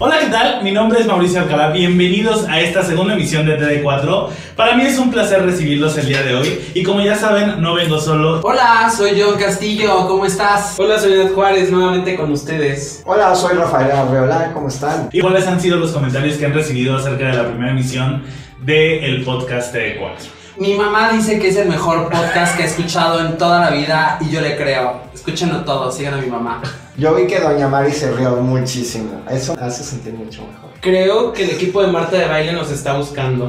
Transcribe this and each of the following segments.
Hola, ¿qué tal? Mi nombre es Mauricio Alcalá. Bienvenidos a esta segunda emisión de TD4. Para mí es un placer recibirlos el día de hoy. Y como ya saben, no vengo solo. Hola, soy John Castillo, ¿cómo estás? Hola, soy Ned Juárez, nuevamente con ustedes. Hola, soy Rafael Arreola, ¿cómo están? ¿Y cuáles han sido los comentarios que han recibido acerca de la primera emisión del podcast TD4? Mi mamá dice que es el mejor podcast que he escuchado en toda la vida y yo le creo. Escúchenlo todo, sigan a mi mamá. Yo vi que Doña Mari se rió muchísimo. Eso me hace sentir mucho mejor. Creo que el equipo de Marta de Baile nos está buscando.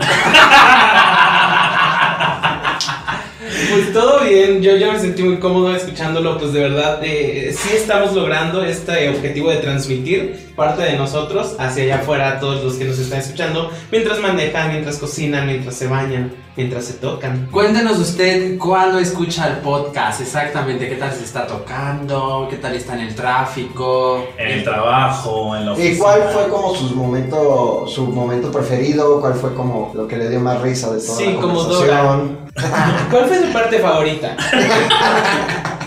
Pues todo bien, yo, yo me sentí muy cómodo escuchándolo, pues de verdad eh, sí estamos logrando este objetivo de transmitir parte de nosotros hacia allá afuera a todos los que nos están escuchando, mientras manejan, mientras cocinan, mientras se bañan, mientras se tocan. Cuéntenos usted cuándo escucha el podcast, exactamente, qué tal se está tocando, qué tal está en el tráfico. En el trabajo, en la oficina. ¿Y cuál fue como su momento, su momento preferido? ¿Cuál fue como lo que le dio más risa de toda Sí, la como conversación? ¿Cuál fue su parte favorita?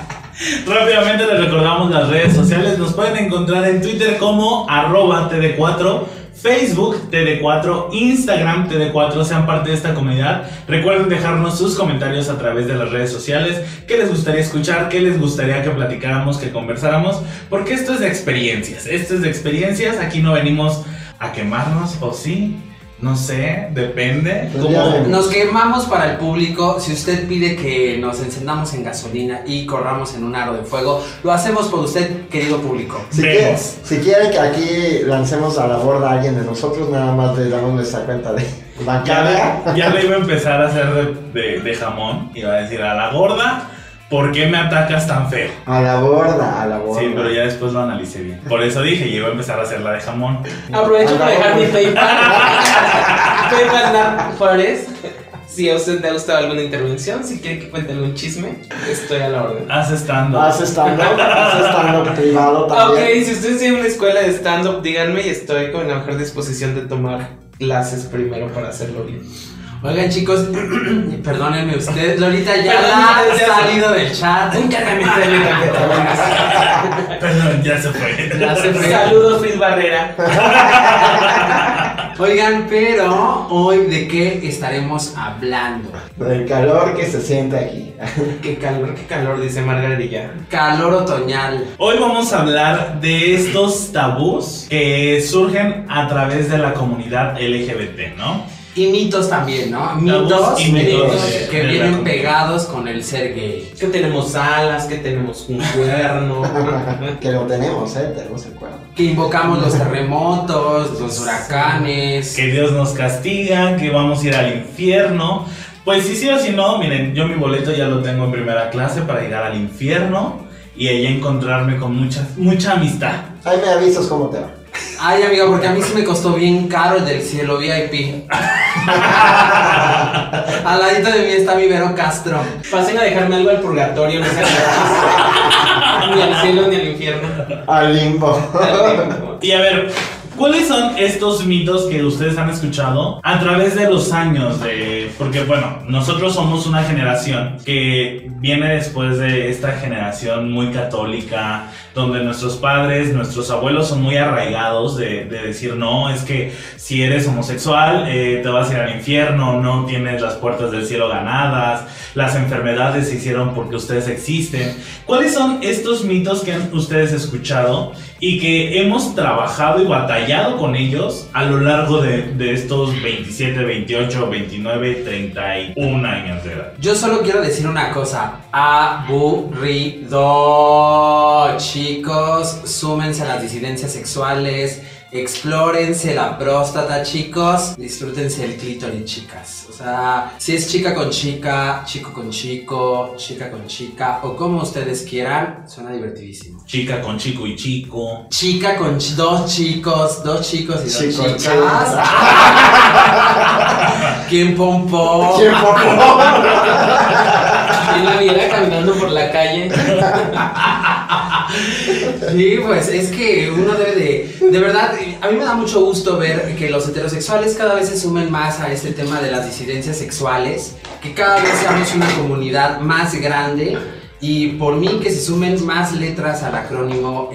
Rápidamente les recordamos las redes sociales. Nos pueden encontrar en Twitter como arroba TD4. Facebook TD4, Instagram TD4, sean parte de esta comunidad. Recuerden dejarnos sus comentarios a través de las redes sociales. ¿Qué les gustaría escuchar? ¿Qué les gustaría que platicáramos, que conversáramos? Porque esto es de experiencias. Esto es de experiencias. Aquí no venimos a quemarnos, o sí. No sé, depende. Pues Como- ya. Nos quemamos para el público. Si usted pide que nos encendamos en gasolina y corramos en un aro de fuego, lo hacemos por usted, querido público. Si, Vemos. quieren, si quieren que aquí lancemos a la borda a alguien de nosotros, nada más le damos nuestra cuenta de Ya, bancaria. le- ya le iba a empezar a hacer de, de- de jamón. Iba a decir a la gorda, ¿por qué me atacas tan feo? A la borda, a la borda. Sí, pero ya después lo analicé bien. Por eso dije, yo iba a empezar a hacer la de jamón. Aprovecho para dejar mi. PayPal. PayPal Juárez. Si a usted le ha gustado alguna intervención, si quiere que cuente algún chisme, estoy a la orden. Haz estando. Haz stand-up, haz stand-up privado Ok, también. si usted tiene una escuela de stand-up, díganme y estoy con la mejor disposición de tomar clases primero para hacerlo bien. Oigan, chicos, perdónenme usted, Lolita ya ha salido del chat. Un cargamento de metanfetaminas. Perdón, ya se fue. Ya se fue. Saludos, Luis Barrera. Oigan, pero hoy de qué estaremos hablando? El calor que se siente aquí. Qué calor, qué calor, dice Margarilla. Calor otoñal. Hoy vamos a hablar de estos tabús que surgen a través de la comunidad LGBT, ¿no? Y mitos también, ¿no? Mitos, y mitos de- que de vienen pegados con el ser gay. Que tenemos alas, que tenemos un cuerno. que lo tenemos, ¿eh? Tenemos el cuerno. Que invocamos los terremotos, los huracanes. Que Dios nos castiga, que vamos a ir al infierno. Pues si sí o si no, miren, yo mi boleto ya lo tengo en primera clase para llegar al infierno y allá encontrarme con mucha, mucha amistad. Ahí me avisas cómo te va. Ay, amigo, porque a mí sí me costó bien caro el del cielo VIP. Al ladito de mí está mi Vero Castro. Pasen a dejarme algo al purgatorio, no gratis. Ni al cielo ni al infierno. Al limbo. Y a ver, ¿cuáles son estos mitos que ustedes han escuchado a través de los años? De, porque bueno, nosotros somos una generación que viene después de esta generación muy católica, donde nuestros padres, nuestros abuelos son muy arraigados de, de decir, no, es que si eres homosexual eh, te vas a ir al infierno, no tienes las puertas del cielo ganadas, las enfermedades se hicieron porque ustedes existen. ¿Cuáles son estos mitos que han ustedes escuchado y que hemos trabajado y batallado con ellos a lo largo de, estos 27, 28, 29, 31 años de edad? Yo solo quiero decir una cosa. Aburrido. Chicos, súmense a las disidencias sexuales. Explórense la próstata, chicos. Disfrútense el clítoris, chicas. O sea, si es chica con chica, chico con chico, chica con chica, o como ustedes quieran, suena divertidísimo. Chica con chico y chico. Chica con ch- dos chicos, dos chicos y dos Chico, chicas. chicas. ¿Quién pompó? ¿Quién poco? Y la viera caminando por la calle. Sí, pues es que uno debe de... De verdad, a mí me da mucho gusto ver que los heterosexuales cada vez se sumen más a este tema de las disidencias sexuales, que cada vez seamos una comunidad más grande Y por mí que se sumen más letras al acrónimo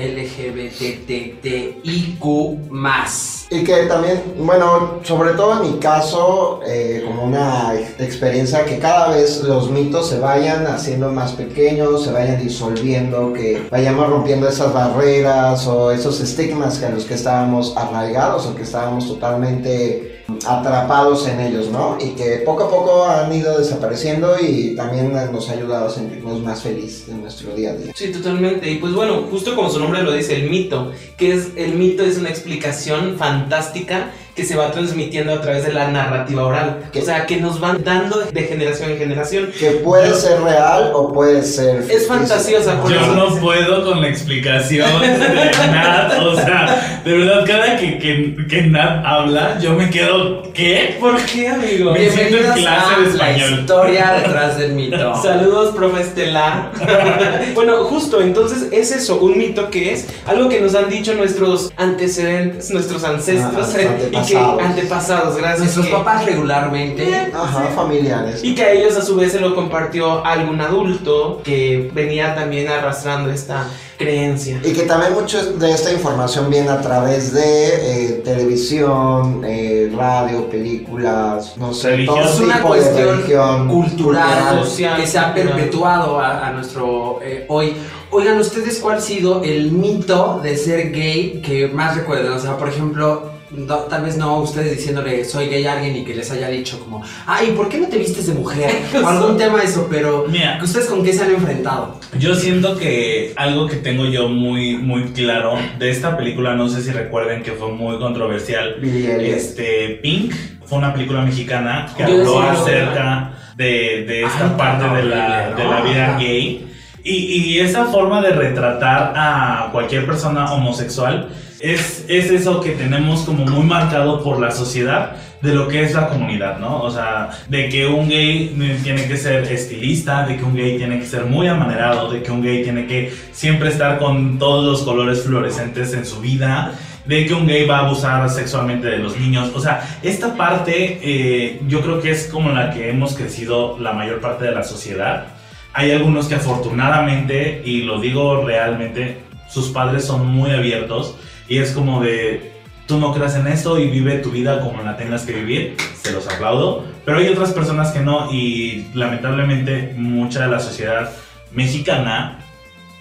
LGBTTIQ más. Y que también, bueno, sobre todo en mi caso, eh, como una ex- experiencia, que cada vez los mitos se vayan haciendo más pequeños, se vayan disolviendo, que vayamos rompiendo esas barreras o esos estigmas que a los que estábamos arraigados o que estábamos totalmente atrapados en ellos, ¿no? Y que poco a poco han ido desapareciendo y también nos ha ayudado a sentirnos más felices en nuestro día a día. Sí, totalmente. Y pues bueno, justo como su nombre lo dice, el mito, que es el mito es una explicación fantástica que se va transmitiendo a través de la narrativa oral. ¿Qué? O sea, que nos van dando de generación en generación. Que puede ser real o puede ser... Es fantasiosa, por Yo eso- no puedo con la explicación de Nat, o sea, de verdad, cada que, que, que Nat habla, yo me quedo, ¿qué? ¿Por qué, amigo? Me siento en Bienvenidos clase a de la español. historia detrás del mito. Saludos, profe Estelar. bueno, justo, entonces es eso, un mito que es algo que nos han dicho nuestros antecedentes, nuestros ancestros Ah, y que antepasados. gracias. Nuestros que- papás regularmente. Ajá, familiares. Y que a ellos a su vez se lo compartió algún adulto que venía también arrastrando esta creencia. Y que también mucho de esta información viene a través de eh, televisión, eh, radio, películas, no sé, Religión. todo Es una tipo de cuestión religión cultural social, que se ha perpetuado a, a nuestro eh, hoy. Oigan, ¿ustedes cuál ha sido el mito de ser gay que más recuerdan? O sea, por ejemplo, no- tal vez no ustedes diciéndole soy gay a alguien y que les haya dicho como, ay, ¿por qué no te vistes de mujer? O algún tema de eso, pero Mira, ¿ustedes con qué se han enfrentado? Yo siento que algo que tengo yo muy, muy claro de esta película, no sé si recuerden que fue muy controversial. Este, Pink fue una película mexicana que Yo habló acerca de, de esta Ay, parte tan de la, de ¿no? la vida Ajá. gay. Y, y esa forma de retratar a cualquier persona homosexual es, es eso que tenemos como muy marcado por la sociedad de lo que es la comunidad, ¿no? O sea, de que un gay tiene que ser estilista, de que un gay tiene que ser muy amanerado, de que un gay tiene que siempre estar con todos los colores fluorescentes en su vida, de que un gay va a abusar sexualmente de los niños. O sea, esta parte eh, yo creo que es como la que hemos crecido la mayor parte de la sociedad. Hay algunos que afortunadamente, y lo digo realmente, sus padres son muy abiertos y es como de, tú no creas en esto y vive tu vida como la tengas que vivir, se los aplaudo, pero hay otras personas que no y lamentablemente mucha de la sociedad mexicana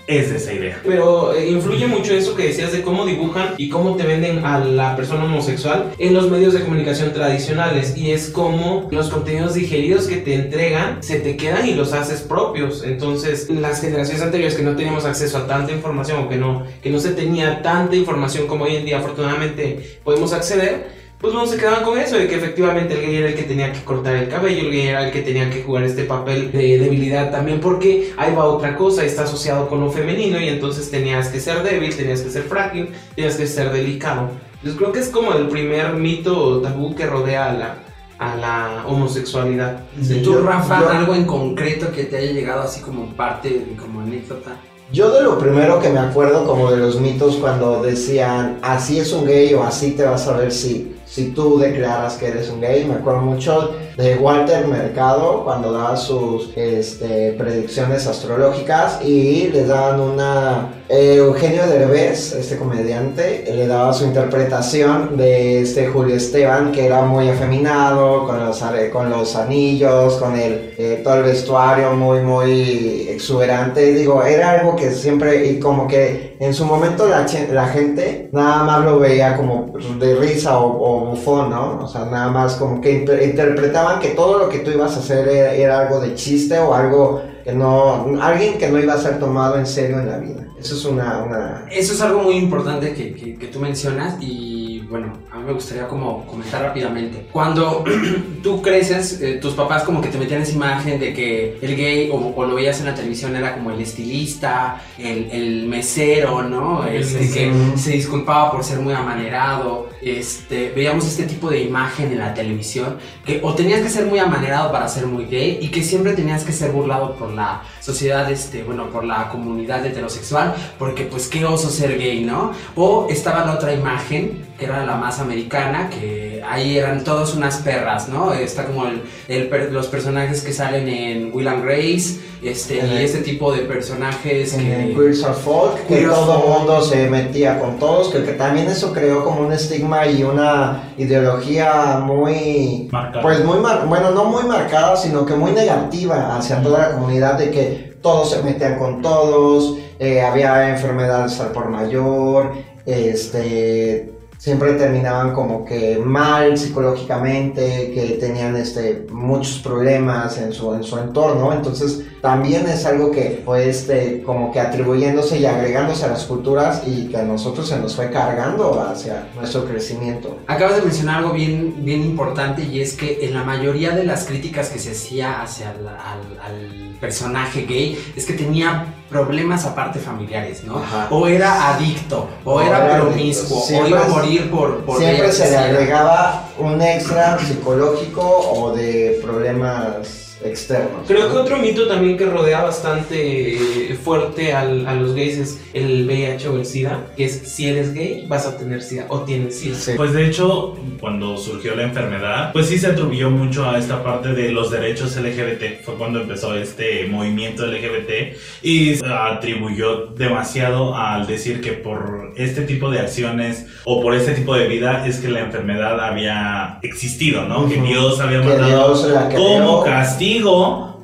es de esa idea. Pero eh, influye mucho eso que decías de cómo dibujan y cómo te venden a la persona homosexual en los medios de comunicación tradicionales. Y es como los contenidos digeridos que te entregan se te quedan y los haces propios. Entonces, las generaciones anteriores que no teníamos acceso a tanta información o que no, que no se tenía tanta información como hoy en día, afortunadamente podemos acceder. Pues no se quedaban con eso, de que efectivamente el gay era el que tenía que cortar el cabello, el gay era el que tenía que jugar este papel de debilidad también, porque ahí va otra cosa, está asociado con lo femenino y entonces tenías que ser débil, tenías que ser frágil, tenías que ser delicado. Yo creo que es como el primer mito o tabú que rodea a la, a la homosexualidad. Sí, ¿Tú, yo- Rafa, yo- algo en concreto que te haya llegado así como parte, como anécdota? Yo de lo primero que me acuerdo como de los mitos cuando decían así es un gay o así te vas a ver si, si tú declaras que eres un gay, me acuerdo mucho de Walter Mercado cuando daba sus este, predicciones astrológicas y le daban una... eh, Eugenio Derbez, este comediante, eh, le daba su interpretación de este Julio Esteban que era muy afeminado, con los, con los anillos, con el, eh, todo el vestuario muy, muy exuberante. Digo, era algo que siempre, y como que en su momento la, gente nada más lo veía como de risa o, bufón, ¿no? O sea, nada más como que inter- interpretaban que todo lo que tú ibas a hacer era algo de chiste o algo que no, alguien que no iba a ser tomado en serio en la vida. Eso es una, una Eso es algo muy importante que, que- que tú mencionas y bueno, a mí me gustaría como comentar rápidamente. Cuando tú creces, eh, tus papás como que te metían esa imagen de que el gay o, o lo veías en la televisión era como el estilista, el, el mesero, ¿no? El Este, que se disculpaba por ser muy amanerado. Este, veíamos este tipo de imagen en la televisión que o tenías que ser muy amanerado para ser muy gay y que siempre tenías que ser burlado por la sociedad, este, bueno, por la comunidad heterosexual, porque pues qué oso ser gay, ¿no? O estaba la otra imagen, que era la más americana, que ahí eran todos unas perras, ¿no? Está como el, el per- los personajes que salen en Will and Grace, este, En y el- este tipo de personajes En que... Queers are Folk, que Queers todo el mundo se metía con todos, que, que también eso creó como un estigma y una ideología muy, Marcada. pues muy, mar- bueno, no muy marcada, sino que muy negativa hacia toda la comunidad de que todos se metían con todos, eh, había enfermedades al por mayor, este, siempre terminaban como que mal psicológicamente, que tenían este, muchos problemas en su, en su entorno, entonces también es algo que fue este, como que atribuyéndose y agregándose a las culturas y que a nosotros se nos fue cargando hacia nuestro crecimiento. Acabas de mencionar algo bien, bien importante y es que en la mayoría de las críticas que se hacía hacia el- al, al personaje gay es que tenía problemas aparte familiares, ¿no? Ajá. O era adicto, o, era, era promiscuo, o iba a morir por, por Siempre se le agregaba un extra psicológico o de problemas externos. Creo ¿no? que otro mito también que rodea bastante eh, fuerte al- a los gays es el VIH o el SIDA, que es si eres gay vas a tener SIDA o tienes SIDA. Sí. Pues de hecho, cuando surgió la enfermedad, pues sí se atribuyó mucho a esta parte de los derechos LGBT. Fue cuando empezó este movimiento LGBT y se atribuyó demasiado al decir que por este tipo de acciones o por este tipo de vida es que la enfermedad había existido, ¿no? Que. Dios había Que mandado Dios la creó. como castigo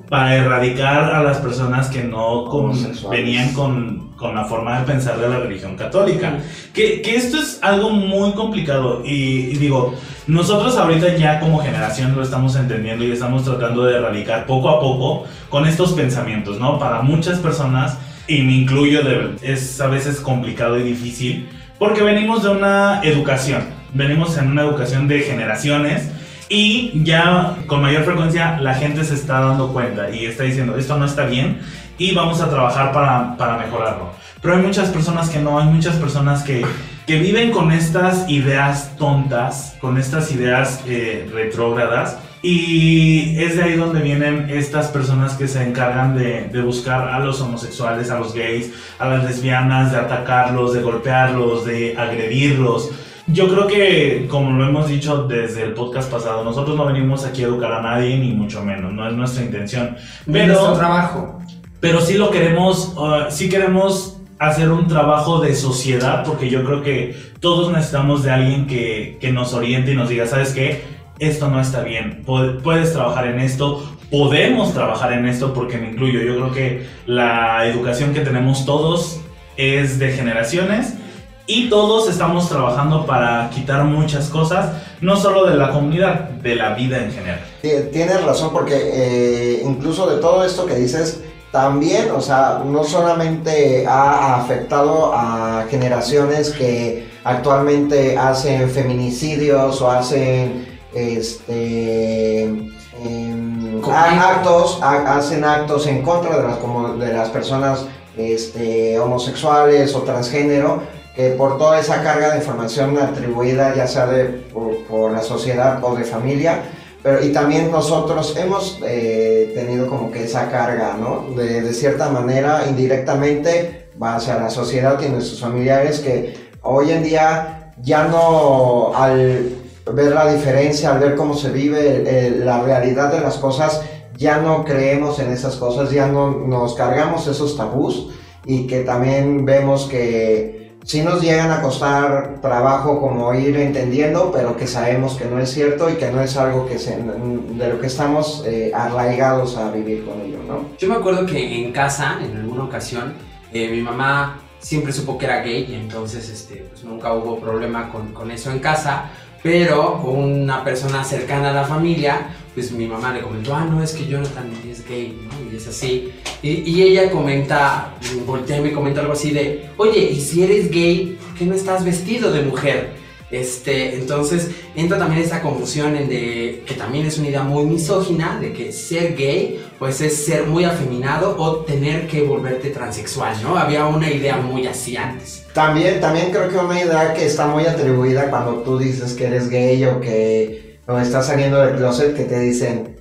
para erradicar a las personas que no con- venían con, con la forma de pensar de la religión católica. Que, que esto es algo muy complicado y, y digo, nosotros ahorita ya como generación lo estamos entendiendo y estamos tratando de erradicar poco a poco con estos pensamientos, ¿no? Para muchas personas, y me incluyo, de- es a veces complicado y difícil porque venimos de una educación, venimos en una educación de generaciones y ya con mayor frecuencia la gente se está dando cuenta y está diciendo esto no está bien y vamos a trabajar para, para mejorarlo. Pero hay muchas personas que no, hay muchas personas que, que viven con estas ideas tontas, con estas ideas eh, retrógradas. Y es de ahí donde vienen estas personas que se encargan de, de buscar a los homosexuales, a los gays, a las lesbianas, de atacarlos, de golpearlos, de agredirlos. Yo creo que, como lo hemos dicho desde el podcast pasado, nosotros no venimos aquí a educar a nadie, ni mucho menos, no es nuestra intención. Pero, nuestro trabajo. pero sí lo queremos, uh, sí queremos hacer un trabajo de sociedad, porque yo creo que todos necesitamos de alguien que, que nos oriente y nos diga, ¿sabes qué? Esto no está bien, Pu- puedes trabajar en esto, podemos trabajar en esto, porque me incluyo. Yo creo que la educación que tenemos todos es de generaciones y todos estamos trabajando para quitar muchas cosas, no solo de la comunidad, de la vida en general. Ti- Tienes razón porque eh, incluso de todo esto que dices, también, o sea, no solamente ha afectado a generaciones que actualmente hacen feminicidios o hacen este em, a- actos, ha- hacen actos en contra de las, como de las personas este, homosexuales o transgénero, que por toda esa carga de información atribuida ya sea de, por, por la sociedad o de familia, pero y también nosotros hemos eh, tenido como que esa carga, ¿no? De, de cierta manera, indirectamente, va hacia la sociedad y nuestros familiares que hoy en día ya no, al ver la diferencia, al ver cómo se vive eh, la realidad de las cosas, ya no creemos en esas cosas, ya no nos cargamos esos tabús y que también vemos que sí nos llegan a costar trabajo como ir entendiendo, pero que sabemos que no es cierto y que no es algo que se, de lo que estamos eh, arraigados a vivir con ello, ¿no? Yo me acuerdo que en casa, en alguna ocasión, eh, mi mamá siempre supo que era gay y entonces este, pues nunca hubo problema con, con eso en casa. Pero una persona cercana a la familia, pues mi mamá le comentó, ah, no, es que Jonathan es gay, ¿no? Y es así. Y, y ella comenta, voltea y me comenta algo así de, oye, y si eres gay, ¿por qué no estás vestido de mujer? Este, entonces entra también esa confusión en de que también es una idea muy misógina de que ser gay pues es ser muy afeminado o tener que volverte transexual, ¿no? Había una idea muy así antes. También, también creo que una idea que está muy atribuida cuando tú dices que eres gay o que o estás saliendo del closet, que te dicen,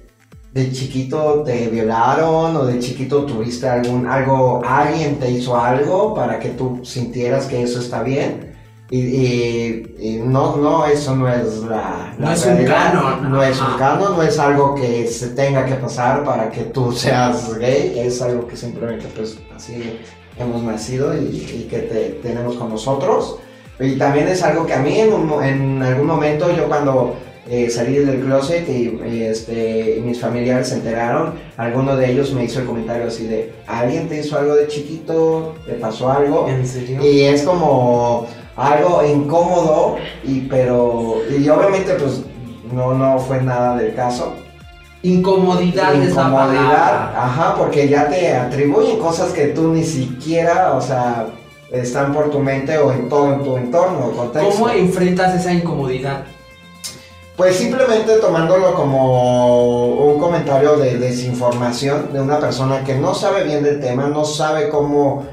de chiquito te violaron o de chiquito tuviste algún algo, alguien te hizo algo para que tú sintieras que eso está bien. Y, y- y no, no, eso no es la, la No es un canon, No es un canon, no es algo que se tenga que pasar para que tú seas gay, es algo que simplemente pues así hemos nacido y, y que te, tenemos con nosotros. Y también es algo que a mí en, un en algún momento yo cuando eh, salí del closet y este, mis familiares se enteraron, alguno de ellos me hizo el comentario así de, ¿alguien te hizo algo de chiquito? ¿Te pasó algo? ¿En serio? Y es como algo incómodo, y, pero, y obviamente pues no, no fue nada del caso. Incomodidad es la Incomodidad, palabra. ajá, porque ya te atribuyen cosas que tú ni siquiera, o sea, están por tu mente o en todo en tu entorno o contexto. ¿Cómo enfrentas esa incomodidad? Pues simplemente tomándolo como un comentario de desinformación de una persona que no sabe bien del tema, no sabe cómo,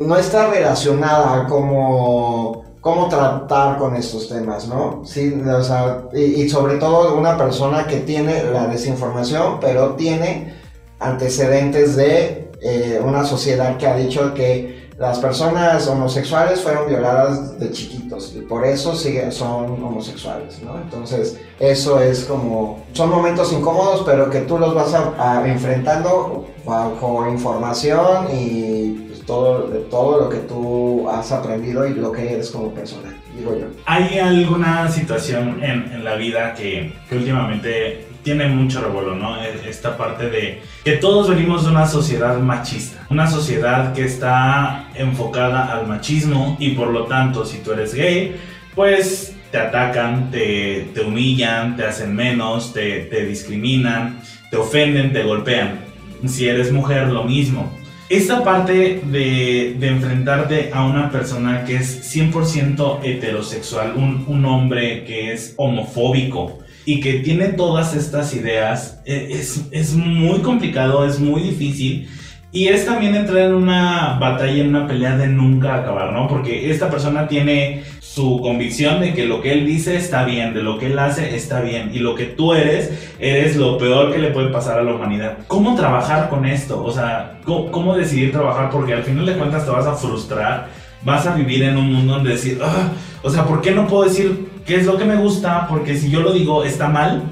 no está relacionada cómo, cómo tratar con estos temas, ¿no? Sí, o sea, y, sobre todo una persona que tiene la desinformación, pero tiene antecedentes de eh, una sociedad que ha dicho que las personas homosexuales fueron violadas de chiquitos y por eso siguen, son homosexuales, ¿no? Entonces, eso es como, son momentos incómodos, pero que tú los vas a, a enfrentando bajo información y todo, todo lo que tú has aprendido y lo que eres como persona, digo yo. ¿Hay alguna situación en, en la vida que, que últimamente tiene mucho revuelo, ¿no? E- Esta parte de que todos venimos de una sociedad machista, una sociedad que está enfocada al machismo y por lo tanto si tú eres gay, pues te atacan, te, te humillan, te hacen menos, te, te discriminan, te ofenden, te golpean. Si eres mujer, lo mismo. Esta parte de, de enfrentarte a una persona que es 100% heterosexual, un, un hombre que es homofóbico y que tiene todas estas ideas, eh, es, es muy complicado, es muy difícil. Y es también entrar en una batalla, en una pelea de nunca acabar, ¿no? Porque esta persona tiene su convicción de que lo que él dice está bien, de lo que él hace está bien, y lo que tú eres, eres lo peor que le puede pasar a la humanidad. ¿Cómo trabajar con esto? O sea, ¿cómo, cómo decidir trabajar? Porque al final de cuentas te vas a frustrar, vas a vivir en un mundo donde decir, "Ah, o sea, ¿por qué no puedo decir qué es lo que me gusta? Porque si yo lo digo está mal,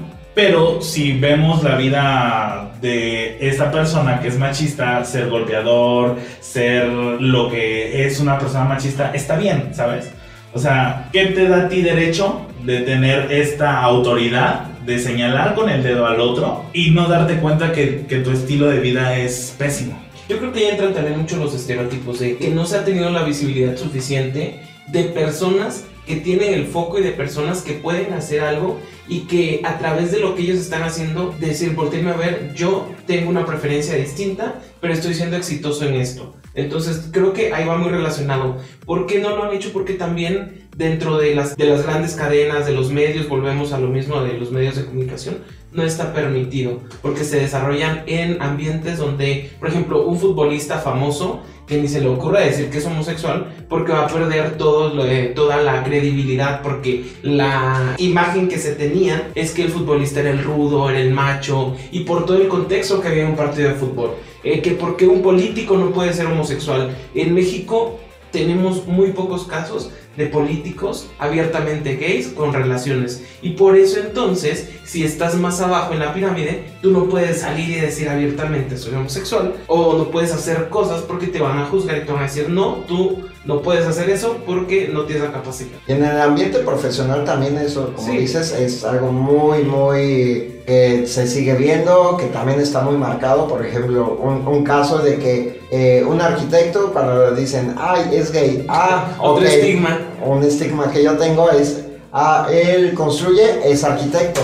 pero si vemos la vida de esta persona que es machista, ser golpeador, ser lo que es una persona machista, está bien, ¿sabes? O sea, ¿qué te da a ti derecho de tener esta autoridad de señalar con el dedo al otro y no darte cuenta que, tu estilo de vida es pésimo? Yo creo que ya entran también mucho los estereotipos de que no se ha tenido la visibilidad suficiente de personas que tienen el foco y de personas que pueden hacer algo y que a través de lo que ellos están haciendo, decir, volteenme a ver, yo tengo una preferencia distinta, pero estoy siendo exitoso en esto. Entonces creo que ahí va muy relacionado. ¿Por qué no lo han hecho? Porque también dentro de las, de las grandes cadenas, de los medios, volvemos a lo mismo de los medios de comunicación, no está permitido, porque se desarrollan en ambientes donde, por ejemplo, un futbolista famoso que ni se le ocurra decir que es homosexual porque va a perder toda la credibilidad porque la imagen que se tenía es que el futbolista era el rudo, era el macho y por todo el contexto que había en un partido de fútbol. Eh, que porque un político no puede ser homosexual. En México tenemos muy pocos casos de políticos abiertamente gays con relaciones. Y por eso entonces, si estás más abajo en la pirámide, tú no puedes salir y decir abiertamente soy homosexual. O no puedes hacer cosas porque te van a juzgar y te van a decir no, tú no puedes hacer eso porque no tienes la capacidad. Y en el ambiente profesional también eso, como Sí. dices, es algo muy, muy que se sigue viendo, que también está muy marcado. Por ejemplo, un, un caso de que eh, un arquitecto le dicen, ay, es gay, ah, Otro ok". estigma. Un estigma que yo tengo es, ah, él construye, es arquitecto.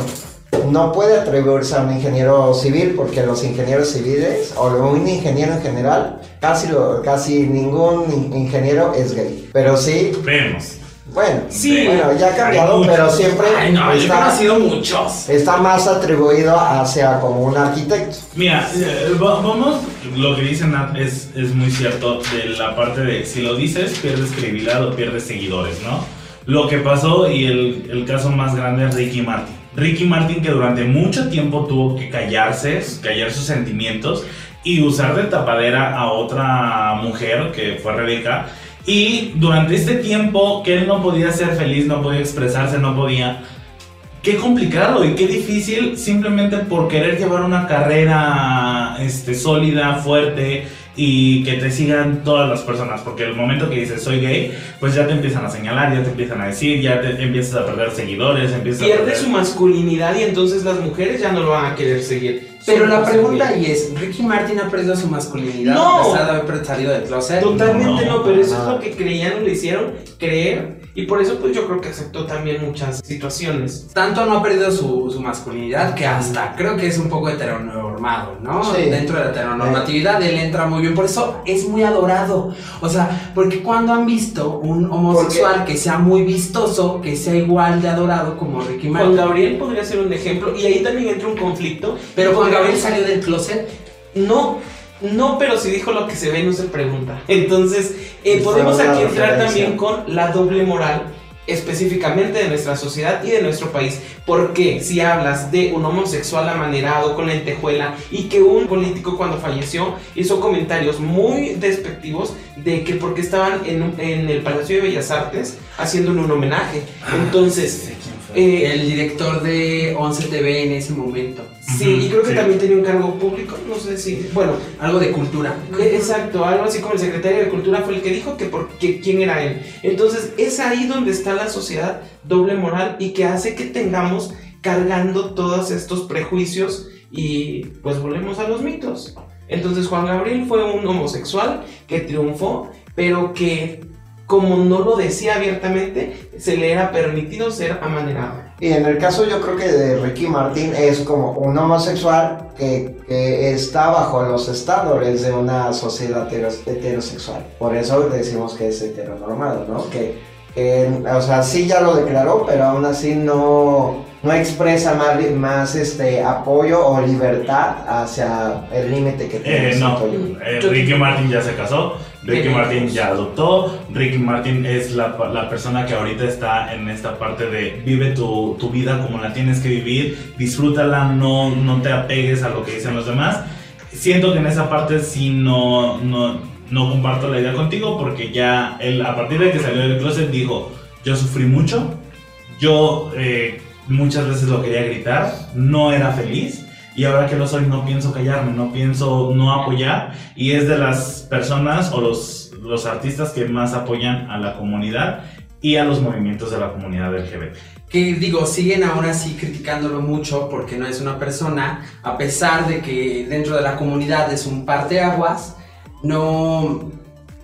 No puede atribuirse a un ingeniero civil porque los ingenieros civiles o un ingeniero en general, casi, lo, casi ningún in- ingeniero es gay. Pero sí, Vemos. Bueno, Sí. bueno, ya ha cambiado, pero siempre Ay, no, yo he está, conocido muchos. está más atribuido hacia como un arquitecto. Mira, eh, va- vamos, lo que dice Nat es, es muy cierto de la parte de si lo dices, pierdes credibilidad o pierdes seguidores, ¿no? Lo que pasó y el, el caso más grande es Ricky Martin. Ricky Martin que durante mucho tiempo tuvo que callarse, callar sus sentimientos y usar de tapadera a otra mujer que fue Rebeca. Y durante este tiempo que él no podía ser feliz, no podía expresarse, no podía... Qué complicado y qué difícil simplemente por querer llevar una carrera este, sólida, fuerte y que te sigan todas las personas. Porque el momento que dices soy gay, pues ya te empiezan a señalar, ya te empiezan a decir, ya te empiezas a perder seguidores, empiezas a Pierde perder... su masculinidad y entonces las mujeres ya no lo van a querer seguir. Pero la pregunta ahí es, ¿Ricky Martin ha perdido su masculinidad No. a pesar de haber salido del closet? Totalmente No, no, pero eso no. es lo que creían o le hicieron creer. Y por eso pues yo creo que aceptó también muchas situaciones. Tanto no ha perdido su, su masculinidad que hasta creo que es un poco heteronormado, ¿no? Sí. Dentro de la heteronormatividad él entra muy bien, por eso es muy adorado. O sea, porque cuando han visto un homosexual que sea muy vistoso, que sea igual de adorado como Ricky Juan Martin. Gabriel podría ser un ejemplo y ahí también entra un conflicto. Pero Juan Gabriel salió del closet. No, no, pero si dijo lo que se ve no se pregunta. Entonces, eh, podemos aquí entrar también con la doble moral específicamente de nuestra sociedad y de nuestro país. Porque si hablas de un homosexual amanerado con lentejuela y que un político cuando falleció hizo comentarios muy despectivos de que porque estaban en, en el Palacio de Bellas Artes haciéndole un homenaje. Entonces, eh, El director de 11 TV en ese momento. sí, y creo que Sí. también tenía un cargo público, no sé si, bueno, Algo de cultura. Eh, Exacto, algo así como el secretario de Cultura fue el que dijo que por que, quién era él. Entonces es ahí donde está la sociedad doble moral y que hace que tengamos cargando todos estos prejuicios y pues volvemos a los mitos. Entonces Juan Gabriel fue un homosexual que triunfó, pero que como no lo decía abiertamente, se le era permitido ser amanerado. Y en el caso yo creo que de Ricky Martin es como un homosexual que, que está bajo los estándares de una sociedad heteros- heterosexual. Por eso decimos que es heteronormado, ¿no? Que, que, o sea, sí ya lo declaró, pero aún así no, no expresa más, más este, apoyo o libertad hacia el límite que tiene. Eh, no, eh, Ricky Martin ya se casó, Ricky Martin ya adoptó, Ricky Martin es la, la persona que ahorita está en esta parte de vive tu, tu vida como la tienes que vivir, disfrútala, no, no te apegues a lo que dicen los demás. Siento que en esa parte sí no, no, no comparto la idea contigo porque ya él a partir de que salió del closet dijo, yo sufrí mucho, yo eh, muchas veces lo quería gritar, no era feliz. Y ahora que lo soy, no pienso callarme, no pienso no apoyar. Y es de las personas o los, los artistas que más apoyan a la comunidad y a los movimientos de la comunidad LGBT. Que digo, siguen ahora sí criticándolo mucho porque no es una persona, a pesar de que dentro de la comunidad es un parteaguas, no,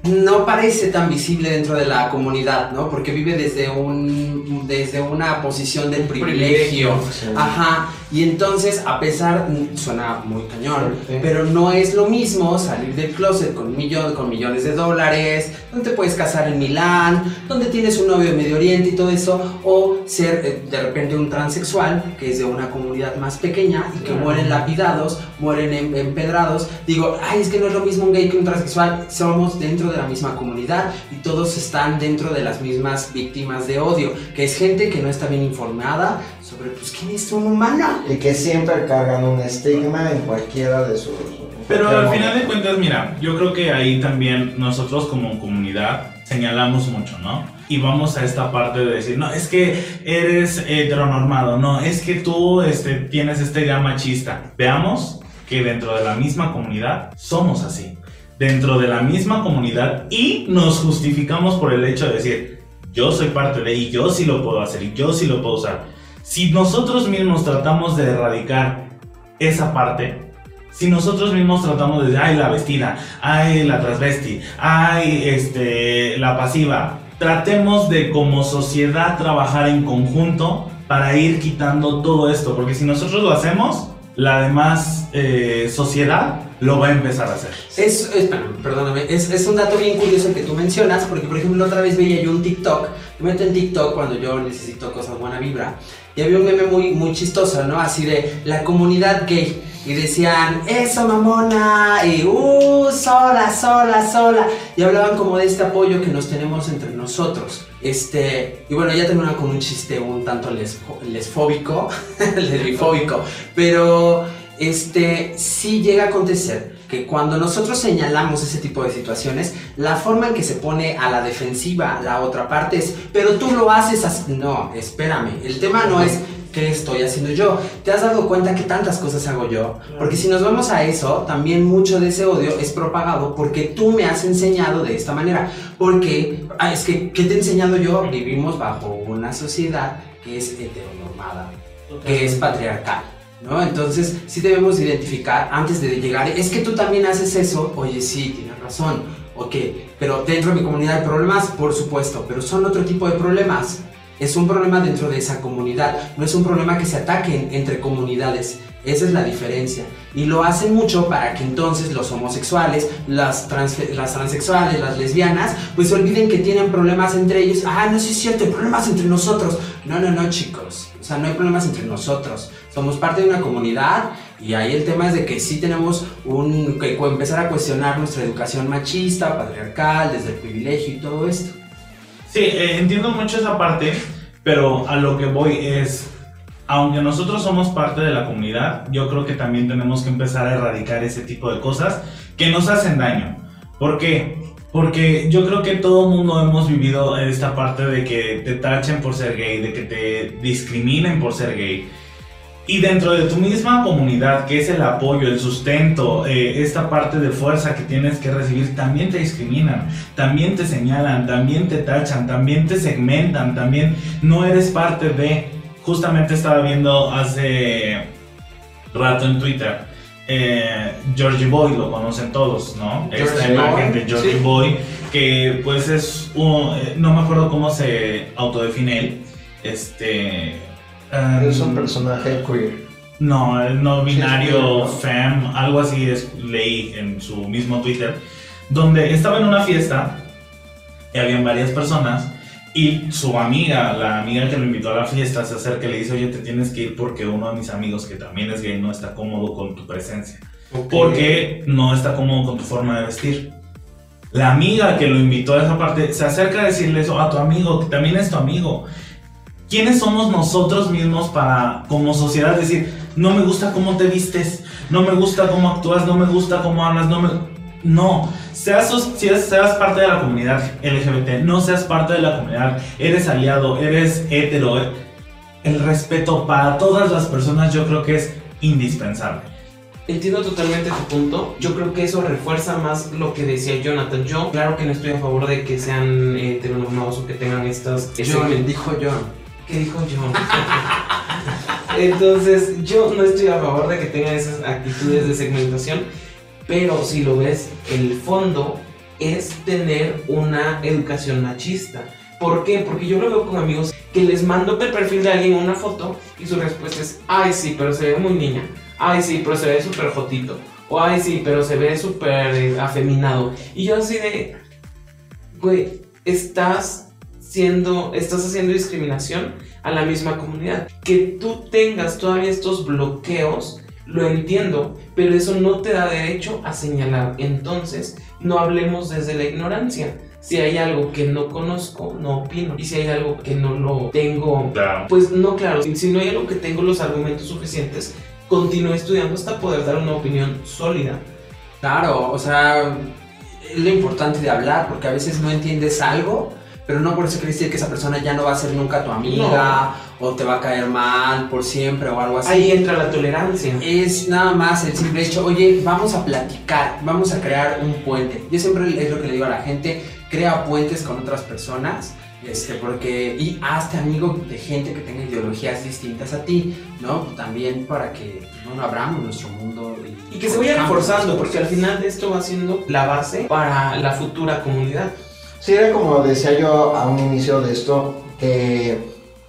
no parece tan visible dentro de la comunidad, ¿no? Porque vive desde, un, desde una posición de privilegio. Sí. Ajá, y entonces, a pesar, mm, suena muy cañón, Sí. pero no es lo mismo salir del closet con, millón, con millones de dólares, donde te puedes casar en Milán, donde tienes un novio de Medio Oriente y todo eso, o ser eh, de repente un transexual, que es de una comunidad más pequeña y que mueren lapidados, mueren em- empedrados. Digo, ay, es que no es lo mismo un gay que un transexual, somos dentro de la misma comunidad y todos están dentro de las mismas víctimas de odio, que es gente que no está bien informada sobre, pues, quién es un humano. Y que siempre cargan un estigma en cualquiera de sus... Pero cualquier al final de momento. cuentas, mira, yo creo que ahí también nosotros como comunidad señalamos mucho, ¿no? Y vamos a esta parte de decir, no, es que eres heteronormado, no, es que tú este, tienes esta idea machista. Veamos que dentro de la misma comunidad somos así. Dentro de la misma comunidad y nos justificamos por el hecho de decir, yo soy parte de y yo sí lo puedo hacer y yo sí lo puedo usar. Si nosotros mismos tratamos de erradicar esa parte, si nosotros mismos tratamos de ay, la vestida, ay, la transvesti, ay, este, la pasiva, tratemos de como sociedad trabajar en conjunto para ir quitando todo esto, porque si nosotros lo hacemos, la demás eh, sociedad lo va a empezar a hacer. Es, es- perdóname, es, es un dato bien curioso que tú mencionas, porque por ejemplo otra vez veía yo un TikTok me meto en TikTok cuando yo necesito cosas buena vibra. Y había un meme muy, muy chistoso, ¿no? Así de la comunidad gay. Y decían, eso mamona, y uh, sola, sola, sola. Y hablaban como de este apoyo que nos tenemos entre nosotros. Este, y bueno, ya terminaron con un chiste un tanto lesfo- lesfóbico, lesbifóbico. Pero, este, sí llega a acontecer que cuando nosotros señalamos ese tipo de situaciones, la forma en que se pone a la defensiva la otra parte es, pero tú lo haces así. No, espérame, el tema no es qué estoy haciendo yo. ¿Te has dado cuenta que tantas cosas hago yo? Porque si nos vamos a eso, también mucho de ese odio es propagado porque tú me has enseñado de esta manera. Porque, ah, es que, ¿qué te he enseñado yo? Vivimos bajo una sociedad que es heteronormada, que es patriarcal. ¿No? Entonces, sí debemos identificar antes de llegar, es que tú también haces eso, oye, sí, tienes razón, ok, pero dentro de mi comunidad hay problemas, por supuesto, pero son otro tipo de problemas. Es un problema dentro de esa comunidad, no es un problema que se ataquen entre comunidades. Esa es la diferencia. Y lo hacen mucho para que entonces los homosexuales, las, trans- las transexuales, las lesbianas, pues olviden que tienen problemas entre ellos. Ah, no, sí es cierto, hay problemas entre nosotros. No, no, no, chicos. O sea, no hay problemas entre nosotros. Somos parte de una comunidad y ahí el tema es de que sí tenemos un, que empezar a cuestionar nuestra educación machista, patriarcal, desde el privilegio y todo esto. Sí, eh, entiendo mucho esa parte, pero a lo que voy es, aunque nosotros somos parte de la comunidad, yo creo que también tenemos que empezar a erradicar ese tipo de cosas que nos hacen daño. ¿Por qué? Porque yo creo que todo mundo hemos vivido esta parte de que te tachen por ser gay, de que te discriminen por ser gay. Y dentro de tu misma comunidad, que es el apoyo, el sustento, eh, esta parte de fuerza que tienes que recibir, también te discriminan, también te señalan, también te tachan, también te segmentan, también no eres parte de... Justamente estaba viendo hace rato en Twitter, eh, Georgie Boy, lo conocen todos, ¿no? Esta imagen de Georgie sí. Boy, que pues es un... eh, no me acuerdo cómo se autodefine él. Este... Es un um, personaje queer. no, el no binario Sí, sí, fem, algo así es, leí en su mismo Twitter, donde estaba en una fiesta y habían varias personas y su amiga, la amiga que lo invitó a la fiesta, se acerca y le dice, oye, te tienes que ir porque uno de mis amigos que también es gay no está cómodo con tu presencia, porque no está cómodo con tu forma de vestir. La amiga que lo invitó a esa parte se acerca a decirle eso a tu amigo, que también es tu amigo. ¿Quiénes somos nosotros mismos para, como sociedad, decir, no me gusta cómo te vistes, no me gusta cómo actúas, no me gusta cómo hablas, no me... No, seas, seas, seas parte de la comunidad LGBT, no seas parte de la comunidad, eres aliado, eres hetero. eh. El respeto para todas las personas yo creo que es indispensable. Entiendo totalmente tu punto. Yo creo que eso refuerza más lo que decía Jonathan. Yo, claro que no estoy a favor de que sean eh, heteronormados o que tengan estas. John, dijo John. ¿Qué dijo John? Entonces, yo no estoy a favor de que tengan esas actitudes de segmentación, pero si lo ves, el fondo es tener una educación machista. ¿Por qué? Porque yo lo veo con amigos que les mando el perfil de alguien una foto y su respuesta es, ay sí, pero se ve muy niña. Ay sí, pero se ve súper jotito. O ay sí, pero se ve súper eh, afeminado. Y yo así de, güey, estás siendo, estás haciendo discriminación a la misma comunidad. Que tú tengas todavía estos bloqueos, lo entiendo, pero eso no te da derecho a señalar. Entonces, no hablemos desde la ignorancia. Si hay algo que no conozco, no opino. Y si hay algo que no lo tengo, Claro. pues no, claro. Si no hay algo que tengo los argumentos suficientes, continúe estudiando hasta poder dar una opinión sólida. Claro, o sea, es lo importante de hablar, porque a veces no entiendes algo, pero no por eso quiere decir que esa persona ya no va a ser nunca tu amiga, o te va a caer mal por siempre, o algo así. Ahí entra la tolerancia. Es nada más el simple hecho, oye, vamos a platicar, vamos a crear un puente. Yo siempre es lo que le digo a la gente, crea puentes con otras personas, este, porque, y hazte amigo de gente que tenga ideologías distintas a ti, ¿no? También para que no abramos nuestro mundo. Y, Y que se vaya reforzando, porque al final esto va siendo la base para la futura comunidad. Sí, era como decía yo a un inicio de esto, que,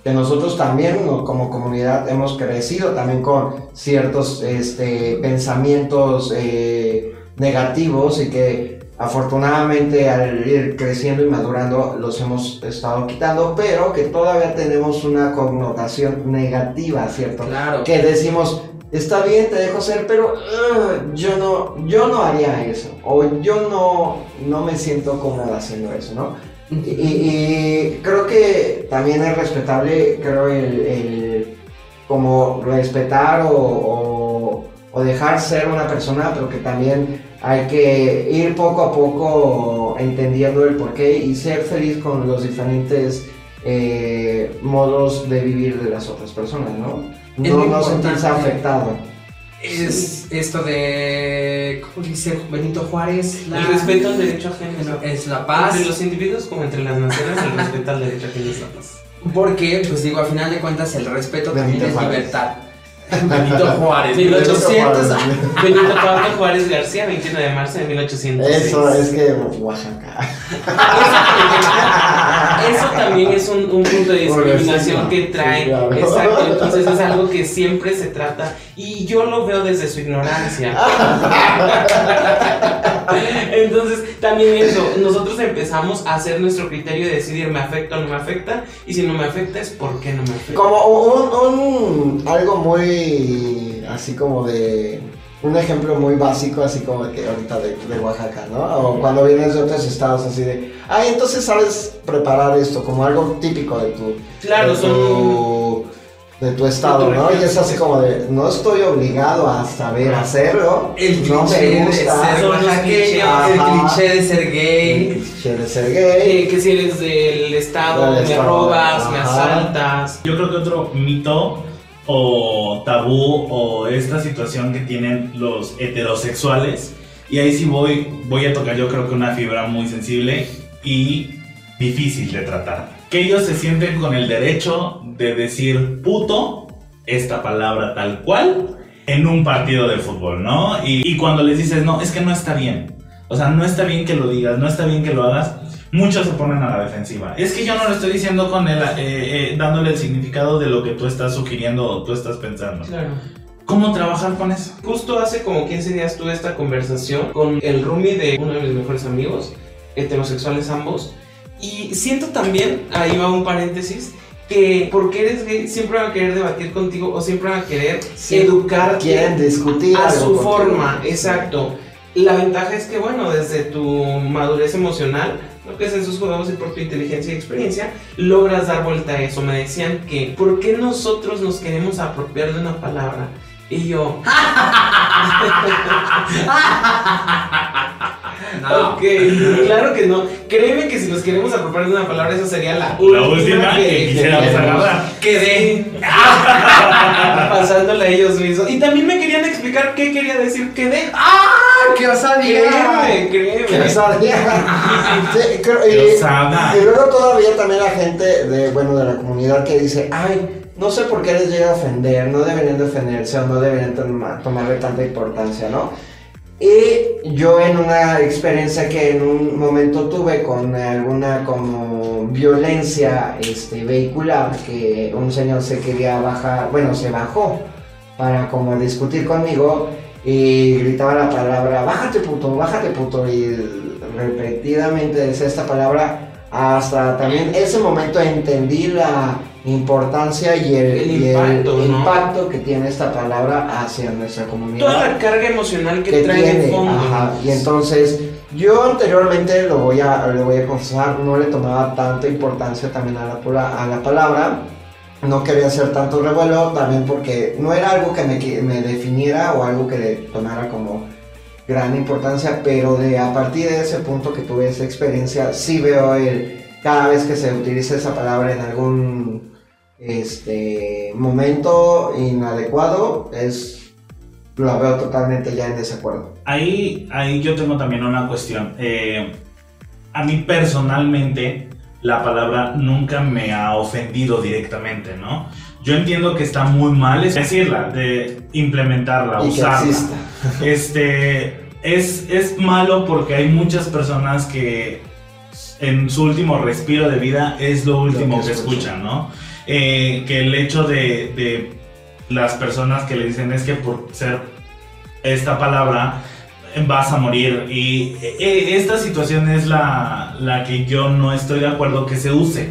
que nosotros también ¿no? como comunidad hemos crecido también con ciertos este, pensamientos eh, negativos y que afortunadamente al ir creciendo y madurando los hemos estado quitando, pero que todavía tenemos una connotación negativa, ¿cierto? Claro. Que decimos, está bien, te dejo ser, pero uh, yo, no, yo no haría eso, o yo no, no me siento cómoda haciendo eso, ¿no? Y, creo que también es respetable, creo, el, el como respetar o, o- o dejar ser una persona, pero que también hay que ir poco a poco entendiendo el porqué y ser feliz con los diferentes eh, modos de vivir de las otras personas, ¿no? No, no sentirse afectado. Es esto de. ¿Cómo dice Benito Juárez? La- El respeto al derecho ajeno. Es la paz. Entre los individuos como entre las naciones, el respeto al derecho ajeno es la paz. Porque, pues digo, a final de cuentas, el respeto también es Juárez. libertad. Benito Juárez, 1800. 1800. Benito Pablo Juárez García, 21 de marzo de 1806. Eso es que Oaxaca. Eso también es un, un punto de discriminación que trae. Exacto, entonces es algo que siempre se trata y yo lo veo desde su ignorancia. Entonces, también eso, nosotros empezamos a hacer nuestro criterio de decidir me afecta o no me afecta y si no me afecta es por qué no me afecta. Como un, un- algo muy así como de un ejemplo muy básico así como de que ahorita de, de Oaxaca, ¿no? O cuando vienes de otros estados así de, ay, entonces sabes preparar esto como algo típico de tu Claro, de son tu, de tu estado, de tu ¿no? Y es así como de, no estoy obligado a saber hacerlo, El no cliché me de gusta. ser Son los oaxaqueño, el cliché de ser gay. el cliché de ser gay. eh, que si eres del estado, Del me estado, robas, me ajá. asaltas. Yo creo que otro mito o tabú o esta situación que tienen los heterosexuales, y ahí sí voy, voy a tocar yo creo que una fibra muy sensible y difícil de tratar. Que ellos se sienten con el derecho de decir puto esta palabra tal cual en un partido de fútbol, ¿no? Y, y cuando les dices, no, es que no está bien. O sea, no está bien que lo digas, no está bien que lo hagas. Muchos se ponen a la defensiva. Es que yo no lo estoy diciendo con el, eh, eh, dándole el significado de lo que tú estás sugiriendo o tú estás pensando. Claro. ¿Cómo trabajar con eso? Justo hace como 15 días tuve esta conversación con el roomie de uno de mis mejores amigos, heterosexuales ambos, y siento también, ahí va un paréntesis, que porque eres gay siempre van a querer debatir contigo o siempre van a querer Sí, educarte Quieren discutir a su contigo. forma, exacto. La ventaja es que, bueno, desde tu madurez emocional, que es en sus juegos y por tu inteligencia y experiencia, logras dar vuelta a eso. Me decían que, ¿por qué nosotros nos queremos apropiar de una palabra? Y yo, No. ok, claro que no. Créeme que si nos queremos apropiar de una palabra, esa sería la La última que quisiéramos agarrar. Quedé pasándola a ellos mismos. Y también me querían explicar qué quería decir quedé. ¡Ah! ¡Qué osadía! Créeme, ¡Qué créeme. osadía! Sí, creo- Qué y-. Y luego todavía también la gente de, bueno, de la comunidad que dice, ay, no sé por qué les llega a ofender, no deberían de ofenderse o no deberían toma- tomarle tanta importancia, ¿no? Y yo en una experiencia que en un momento tuve con alguna como violencia este, vehicular, que un señor se quería bajar, bueno, se bajó para como discutir conmigo y gritaba la palabra, bájate puto, bájate puto, y repetidamente decía esta palabra, hasta también ese momento entendí la importancia y el, El y el impacto, ¿no? impacto que tiene esta palabra hacia nuestra comunidad Toda la carga emocional que, que trae tiene, de fondo. ajá, y entonces yo anteriormente lo voy a lo voy a confesar no le tomaba tanta importancia también a la a la palabra no quería hacer tanto revuelo también porque no era algo que me, me definiera o algo que le tomara como gran importancia pero de a partir de ese punto que tuve esa experiencia sí veo el cada vez que se utiliza esa palabra en algún este momento inadecuado es lo veo totalmente ya en desacuerdo. Ahí, ahí yo tengo también una cuestión. Eh, a mí personalmente la palabra nunca me ha ofendido directamente, ¿no? Yo entiendo que está muy mal es decirla, de implementarla, y usarla. Este es, es malo porque hay muchas personas que en su último respiro de vida es lo último que escuchan, ¿no? Eh, que el hecho de, de las personas que le dicen es que por ser esta palabra vas a morir. Y eh, esta situación es la, la que yo no estoy de acuerdo que se use.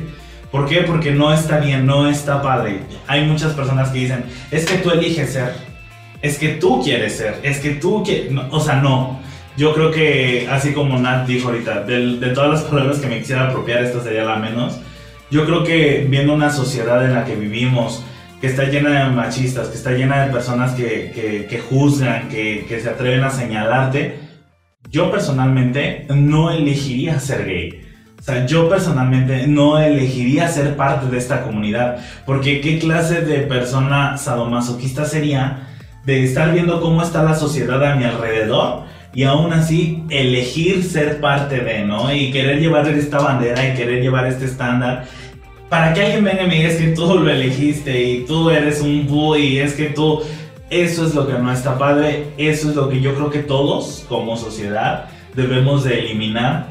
¿Por qué? Porque no está bien, no está padre. Hay muchas personas que dicen, es que tú eliges ser, es que tú quieres ser, es que tú quieres... o sea, no. Yo creo que, así como Nat dijo ahorita, de, de todas las palabras que me quisiera apropiar, esta sería la menos. Yo creo que viendo una sociedad en la que vivimos, que está llena de machistas, que está llena de personas que, que, juzgan, que, que se atreven a señalarte, yo personalmente no elegiría ser gay. O sea, yo personalmente no elegiría ser parte de esta comunidad. Porque qué clase de persona sadomasoquista sería de estar viendo cómo está la sociedad a mi alrededor y aún así elegir ser parte de, ¿no? Y querer llevar esta bandera y querer llevar este estándar. Para que alguien venga y me diga es que tú lo elegiste y tú eres un bú y es que tú... Eso es lo que no está padre, eso es lo que yo creo que todos como sociedad debemos de eliminar,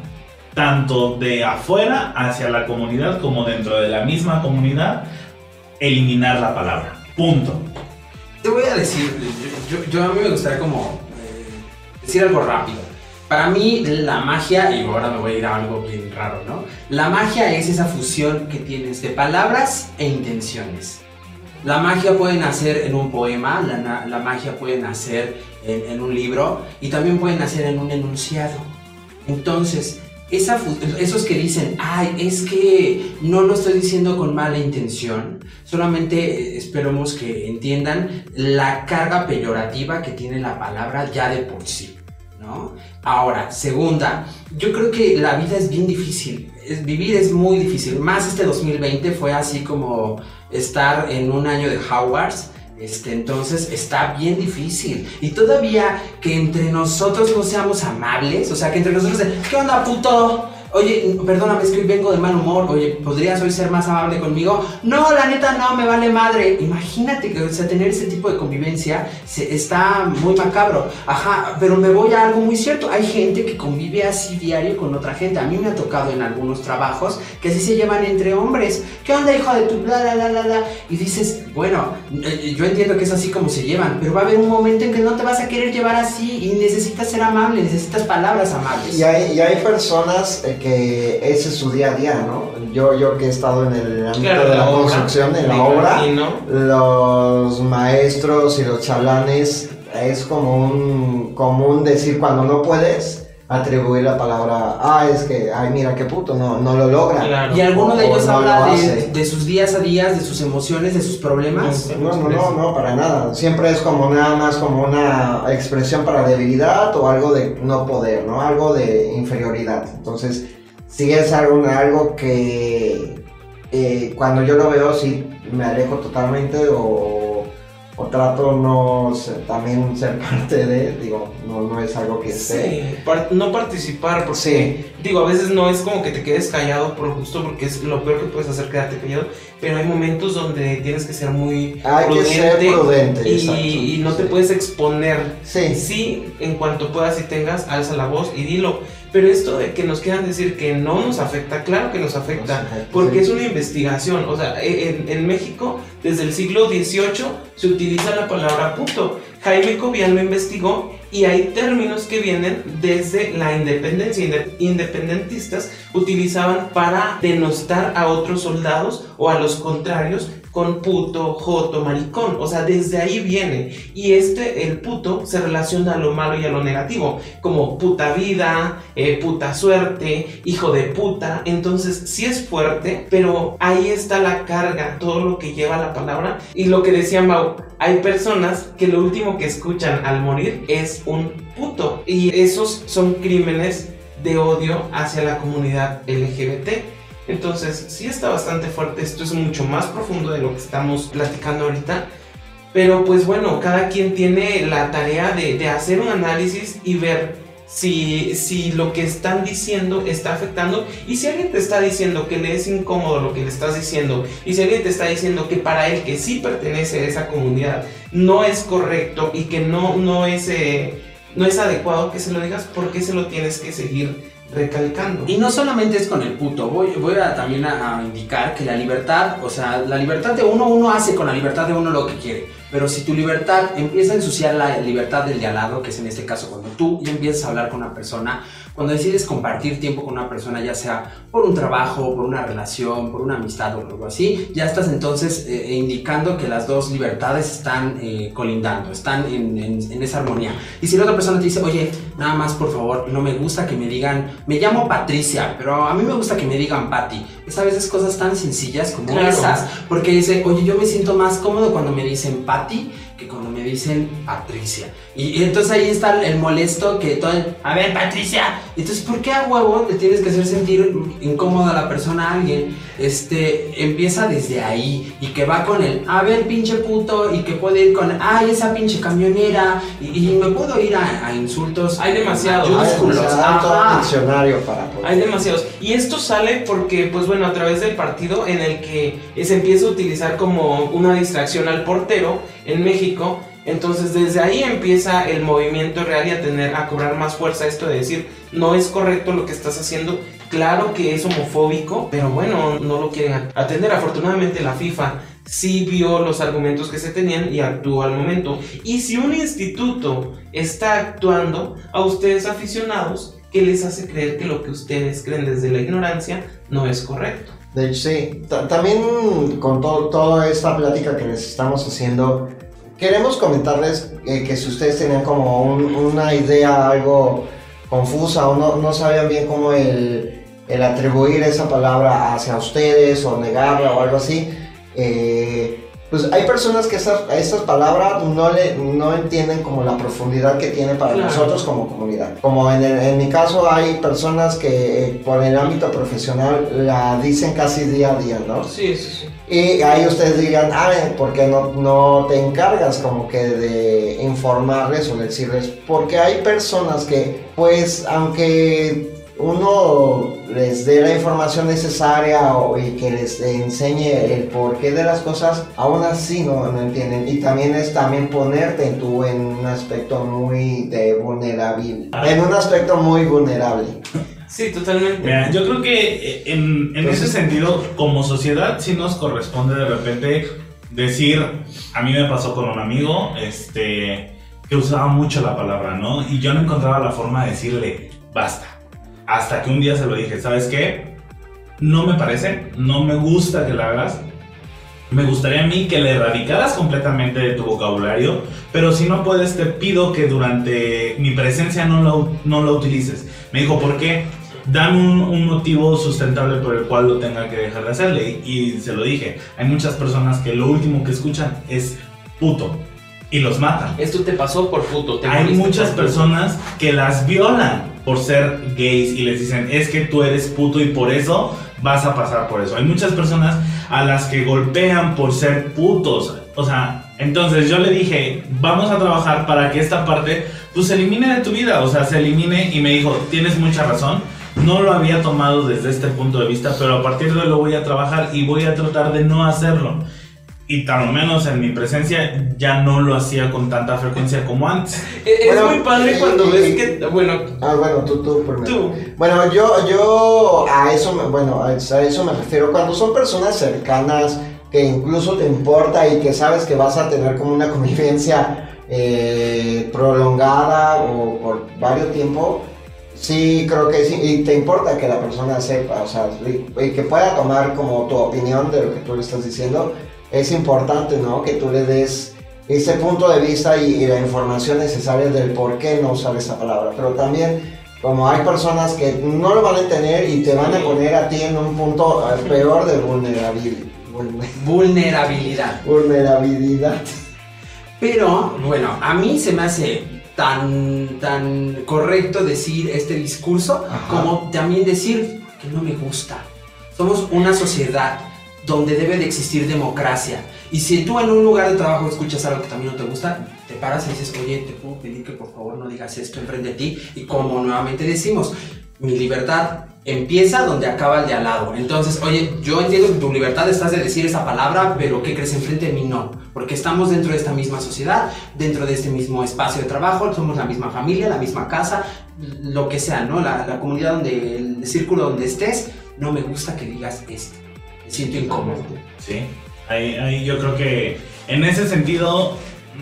tanto de afuera hacia la comunidad como dentro de la misma comunidad, eliminar la palabra. Punto. Te voy a decir, yo a mí me gustaría como eh, decir algo rápido. Para mí la magia, y ahora me voy a ir a algo bien raro, ¿no? La magia es esa fusión que tienes de palabras e intenciones. La magia puede nacer en un poema, la, magia puede nacer en, un libro y también puede nacer en un enunciado. Entonces, esos que dicen, ay, es que no lo estoy diciendo con mala intención, solamente eh, esperemos que entiendan la carga peyorativa que tiene la palabra ya de por sí, ¿no? Ahora, segunda, yo creo que la vida es bien difícil, vivir es muy difícil, más este 2020 fue así como estar en un año de Howards, este, entonces está bien difícil. Y todavía que entre nosotros no seamos amables, o sea, que entre nosotros, ¿qué onda, puto? Oye, perdóname, es que hoy vengo de mal humor. Oye, ¿podrías hoy ser más amable conmigo? No, la neta no, me vale madre. Imagínate que, o sea, tener ese tipo de convivencia se, está muy macabro. Ajá, pero me voy a algo muy cierto. Hay gente que convive así diario con otra gente. A mí me ha tocado en algunos trabajos que así se llevan entre hombres. ¿Qué onda, hijo de tu bla, la, la, la, la? Y dices, bueno, eh, yo entiendo que es así como se llevan, pero va a haber un momento en que no te vas a querer llevar así y necesitas ser amable, necesitas palabras amables. Y hay, y hay personas eh, que ese es su día a día, ¿no? Yo, yo que he estado en el ámbito Claro, de la, obra, construcción, en la obra, los maestros y los chalanes es como un común decir cuando no puedes atribuir la palabra, ah, es que, ay, mira qué puto, no, no lo logra. Claro. Y alguno de ellos no habla de, hace. de sus días a días, de sus emociones, de sus problemas. No, no, no, no, para nada. Siempre es como nada más como una expresión para debilidad o algo de no poder, ¿no? Algo de inferioridad. Entonces, sí es algo, algo que eh, cuando yo lo veo sí me alejo totalmente o, o trato no ser- también ser parte de, digo, no, no es algo que esté. Sí, par- no participar, porque Sí. digo, a veces no es como que te quedes callado por gusto, porque es lo peor que puedes hacer, quedarte callado, pero hay momentos donde tienes que ser muy Hay que ser prudente, y, exacto. y no te puedes exponer. Sí. Sí, en cuanto puedas y tengas, alza la voz y dilo. Pero esto de que nos quieran decir que no nos afecta, claro que nos afecta. Porque es una investigación. O sea, en, en México, desde el siglo XVIII, se utiliza la palabra puto. Jaime Cobian lo investigó y hay términos que vienen desde la independencia. Inde- independentistas utilizaban para denostar a otros soldados o a los contrarios con puto, joto, maricón. O sea, desde ahí viene. Y este, el puto, se relaciona a lo malo y a lo negativo. Como puta vida, eh, puta suerte, hijo de puta. Entonces, sí es fuerte, pero ahí está la carga, todo lo que lleva la palabra. Y lo que decía Mau, hay personas que lo último que escuchan al morir es un puto. Y esos son crímenes de odio hacia la comunidad LGBT. Entonces, sí está bastante fuerte. Esto es mucho más profundo de lo que estamos platicando ahorita. Pero pues bueno, cada quien tiene la tarea de, hacer un análisis y ver si, si lo que están diciendo está afectando. Y si alguien te está diciendo que le es incómodo lo que le estás diciendo, y si alguien te está diciendo que para él que sí pertenece a esa comunidad no es correcto y que no, no, es, eh, no es adecuado que se lo digas, ¿por qué se lo tienes que seguir recalcando? Y no solamente es con el puto, voy, voy a también a, indicar que la libertad, o sea, la libertad de uno, uno hace con la libertad de uno lo que quiere. Pero si tu libertad empieza a ensuciar la libertad del de al lado, que es en este caso cuando tú ya empiezas a hablar con una persona, cuando decides compartir tiempo con una persona, ya sea por un trabajo, por una relación, por una amistad o algo así, ya estás entonces eh, indicando que las dos libertades están eh, colindando, están en, en- en esa armonía. Y si la otra persona te dice, oye, nada más por favor, no me gusta que me digan, me llamo Patricia, pero a mí me gusta que me digan Patti. Es a veces cosas tan sencillas como Claro. esas, porque dice, oye, yo me siento más cómodo cuando me dicen Patti que cuando me dicen Patricia. Y, y entonces ahí está el molesto que todo el, a ver, Patricia. Entonces, ¿por qué a huevo te tienes que hacer sentir incómoda a la persona a alguien? Este, empieza desde ahí y que va con el, a ver, pinche puto, y que puede ir con, ay, esa pinche camionera, y, y me puedo ir a, a insultos. Hay demasiados. Diccionario para poder. Hay demasiados. Y esto sale porque, pues bueno, a través del partido en el que se empieza a utilizar como una distracción al portero en México. Entonces desde ahí empieza el movimiento real y a tener, a cobrar más fuerza esto de decir, no es correcto lo que estás haciendo. Claro que es homofóbico, pero bueno, no lo quieren atender. Afortunadamente la FIFA sí vio los argumentos que se tenían y actuó al momento. Y si un instituto está actuando, a ustedes aficionados, ¿qué les hace creer que lo que ustedes creen desde la ignorancia no es correcto? De hecho, sí. Ta- También con to- toda esta plática que les estamos haciendo, queremos comentarles eh, que si ustedes tenían como un- una idea algo confusa o no, no sabían bien cómo el, el atribuir esa palabra hacia ustedes o negarla o algo así, eh, pues hay personas que estas, estas palabras no, le, no entienden como la profundidad que tiene para Claro. nosotros como comunidad. Como en, el- en mi caso hay personas que eh, por el ámbito profesional la dicen casi día a día, ¿no? Sí, sí, sí. Y ahí ustedes digan, ah, ¿por qué no, no te encargas como que de informarles o decirles? Porque hay personas que, pues, aunque uno les dé la información necesaria o, y que les enseñe el porqué de las cosas, aún así no, no entienden. Y también es también ponerte en tú en un aspecto muy de vulnerable, en un aspecto muy vulnerable. Sí, totalmente. Mira, yo creo que eh, en, en ese sentido, como sociedad, sí nos corresponde de repente decir, a mí me pasó con un amigo, este, que usaba mucho la palabra, ¿no? Y yo no encontraba la forma de decirle, basta. Hasta que un día se lo dije, ¿sabes qué? No me parece, no me gusta que la hagas. Me gustaría a mí que le erradicaras completamente de tu vocabulario, pero si no puedes, te pido que durante mi presencia no lo, no lo utilices. Me dijo, ¿por qué? Dame un, un motivo sustentable por el cual lo tenga que dejar de hacerle. Y, y se lo dije, hay muchas personas que lo último que escuchan es puto y los matan. Esto te pasó por puto. te Hay muchas puto. personas que las violan por ser gays y les dicen, es que tú eres puto y por eso vas a pasar por eso. Hay muchas personas a las que golpean por ser putos. O sea, entonces yo le dije, vamos a trabajar para que esta parte pues se elimine de tu vida. O sea, se elimine y me dijo, tienes mucha razón. No lo había tomado desde este punto de vista, pero a partir de hoy lo voy a trabajar y voy a tratar de no hacerlo. Y tal menos en mi presencia ya no lo hacía con tanta frecuencia como antes. Es, es Bueno, muy padre cuando y- ves que. Bueno, Ah, bueno, tú, tú primero. tú. Bueno, yo, yo a eso, me- bueno, a eso me refiero. Cuando son personas cercanas que incluso te importa y que sabes que vas a tener como una convivencia eh, prolongada o por varios tiempo, sí creo que sí, y te importa que la persona sepa, o sea, y, y que pueda tomar como tu opinión de lo que tú le estás diciendo, es importante, ¿no? Que tú le des ese punto de vista y, y la información necesaria del por qué no usar esa palabra, pero también como hay personas que no lo van a entender y te van a poner a ti en un punto peor de vulnerabilidad. Vulnerabilidad. Vulnerabilidad. Pero, bueno, a mí se me hace tan, tan correcto decir este discurso Ajá. como también decir que no me gusta. Somos una sociedad donde debe de existir democracia. Y si tú en un lugar de trabajo escuchas algo que también no te gusta, te paras y dices, oye, te puedo pedir que por favor no digas esto enfrente de ti. Y como nuevamente decimos, mi libertad empieza donde acaba el de al lado. Entonces, oye, yo entiendo que tu libertad estás de decir esa palabra, pero ¿qué crees enfrente de mí? No. Porque estamos dentro de esta misma sociedad, dentro de este mismo espacio de trabajo, somos la misma familia, la misma casa, lo que sea, ¿no? La, la comunidad donde, el círculo donde estés, no me gusta que digas esto. Siento incómodo. Sí. Ahí, ahí yo creo que en ese sentido,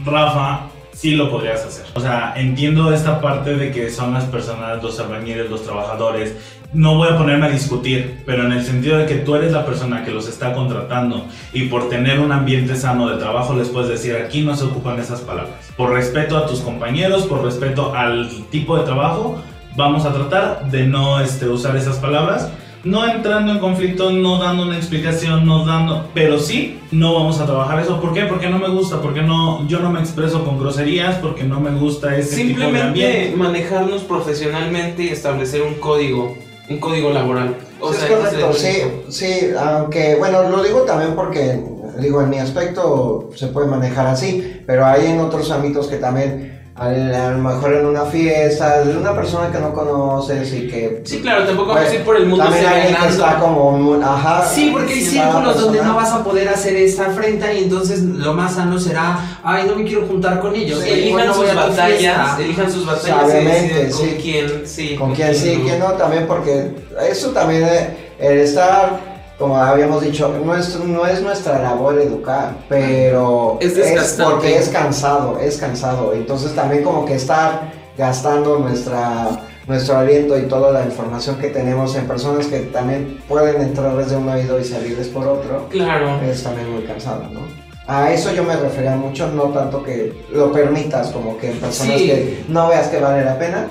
Rafa, sí lo podrías hacer. O sea, entiendo esta parte de que son las personas, los albañiles, los trabajadores. No voy a ponerme a discutir, pero en el sentido de que tú eres la persona que los está contratando y por tener un ambiente sano de trabajo les puedes decir aquí no se ocupan esas palabras. Por respeto a tus compañeros, por respeto al tipo de trabajo, vamos a tratar de no este, usar esas palabras no entrando en conflicto, no dando una explicación, no dando, pero sí, no vamos a trabajar eso. ¿Por qué? Porque no me gusta, porque no, yo no me expreso con groserías, porque no me gusta ese tipo de Simplemente ambiente. manejarnos profesionalmente y establecer un código, un código laboral. O Sí, sea, es correcto, sí, sí, aunque, bueno, lo digo también porque, digo, en mi aspecto se puede manejar así, pero hay en otros ámbitos que también, a lo mejor en una fiesta, de una persona que no conoces y que... Sí, claro, tampoco vamos Pues, a ir por el mundo También alguien que está como, ajá. Sí, porque hay círculos donde no vas a poder hacer esta afrenta y entonces lo más sano será, ay, no me quiero juntar con ellos. Sí, Elijan sus tu batallas, elijan sus batallas deciden con sí. quién, sí. Con quién sí, no. quién no, también porque eso también, eh, el estar, como habíamos dicho, no es, no es nuestra labor educar, pero Es porque es cansado, es cansado. Entonces también como que estar gastando nuestra, nuestro aliento y toda la información que tenemos en personas que también pueden entrar desde un oído y salirles por otro, Claro. es también muy cansado, ¿no? A eso yo me refería mucho, no tanto que lo permitas, como que en personas Sí. que no veas que vale la pena,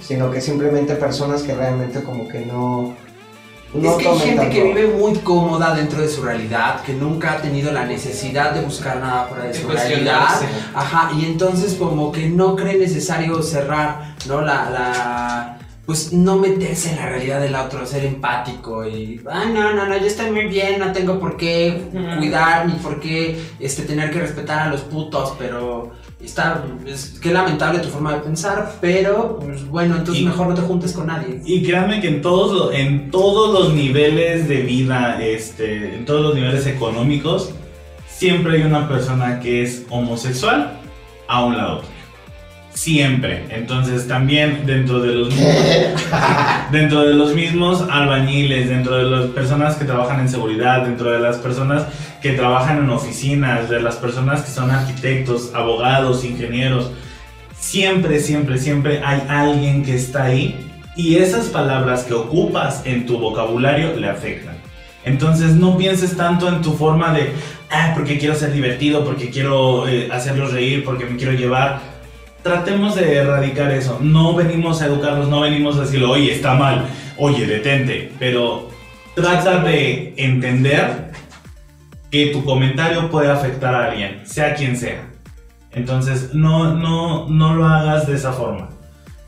sino que simplemente personas que realmente como que no... no es que hay gente tanto. que vive muy cómoda dentro de su realidad, que nunca ha tenido la necesidad de buscar nada fuera de su realidad. Ajá, y entonces como que no cree necesario cerrar, ¿no? La, la, pues no meterse en la realidad del otro, ser empático y, ah, no, no, no, yo estoy muy bien, no tengo por qué cuidar ni por qué este, tener que respetar a los putos, pero está, es, qué lamentable tu forma de pensar, pero pues bueno, entonces Y- mejor no te juntes con nadie. Y créanme que en todos, en todos los niveles de vida, este, en todos los niveles económicos, siempre hay una persona que es homosexual a un lado. Siempre. Entonces también dentro de los dentro de los mismos albañiles, dentro de las personas que trabajan en seguridad, dentro de las personas que trabajan en oficinas, de las personas que son arquitectos, abogados, ingenieros, siempre, siempre, siempre hay alguien que está ahí y esas palabras que ocupas en tu vocabulario le afectan. Entonces no pienses tanto en tu forma de, ah, porque quiero ser divertido, porque quiero eh, hacerlos reír, porque me quiero llevar. Tratemos de erradicar eso. No venimos a educarlos, no venimos a decirle, oye, está mal, oye, detente. Pero trata de entender que tu comentario puede afectar a alguien, sea quien sea. Entonces, no, no, no lo hagas de esa forma.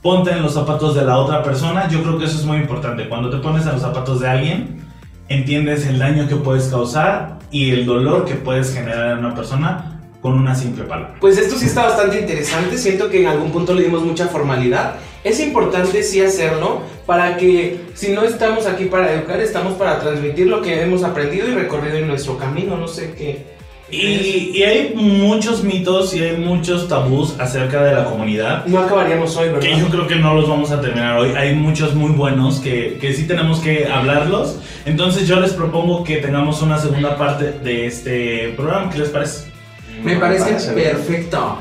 Ponte en los zapatos de la otra persona. Yo creo que eso es muy importante. Cuando te pones en los zapatos de alguien, entiendes el daño que puedes causar y el dolor que puedes generar en una persona con una simple palabra. Pues esto sí está bastante interesante, siento que en algún punto le dimos mucha formalidad. Es importante sí hacerlo para que si no estamos aquí para educar, estamos para transmitir lo que hemos aprendido y recorrido en nuestro camino, no sé qué. Y, y hay muchos mitos y hay muchos tabús acerca de la comunidad. No acabaríamos hoy, Que yo ¿verdad? creo que no los vamos a terminar hoy. Hay muchos muy buenos que, que sí tenemos que hablarlos. Entonces yo les propongo que tengamos una segunda parte de este programa. ¿Qué les parece? Me parece parece bien. perfecto.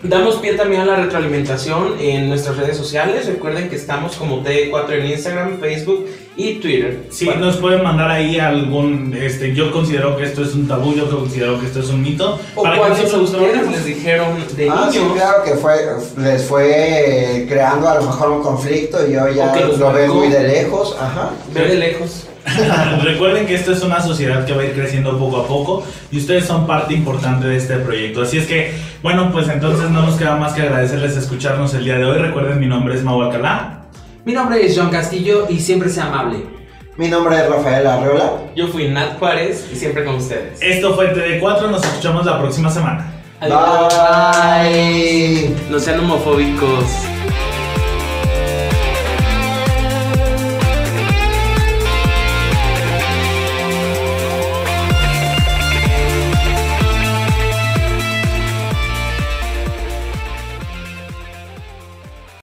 Damos pie también a la retroalimentación en nuestras redes sociales. Recuerden que estamos como T4 en Instagram, Facebook y Twitter. Sí, Bueno, nos pueden mandar ahí algún, este, yo considero que esto es un tabú, yo considero que esto es un mito. o para cuáles nosotros ustedes les dijeron de Ah, sí, claro que fue, les fue creando a lo mejor un conflicto y yo ya lo ven marcó. muy de lejos, ajá. De lejos. Recuerden que esto es una sociedad que va a ir creciendo poco a poco y ustedes son parte importante de este proyecto. Así es que, bueno, pues entonces no nos queda más que agradecerles escucharnos el día de hoy. Recuerden, mi nombre es Mau Alcalá. Mi nombre es John Castillo y siempre sea amable. Mi nombre es Rafael Arreola. Yo fui Nat Juárez y siempre con ustedes. Esto fue TD4, nos escuchamos la próxima semana. Adiós. Bye. No sean homofóbicos.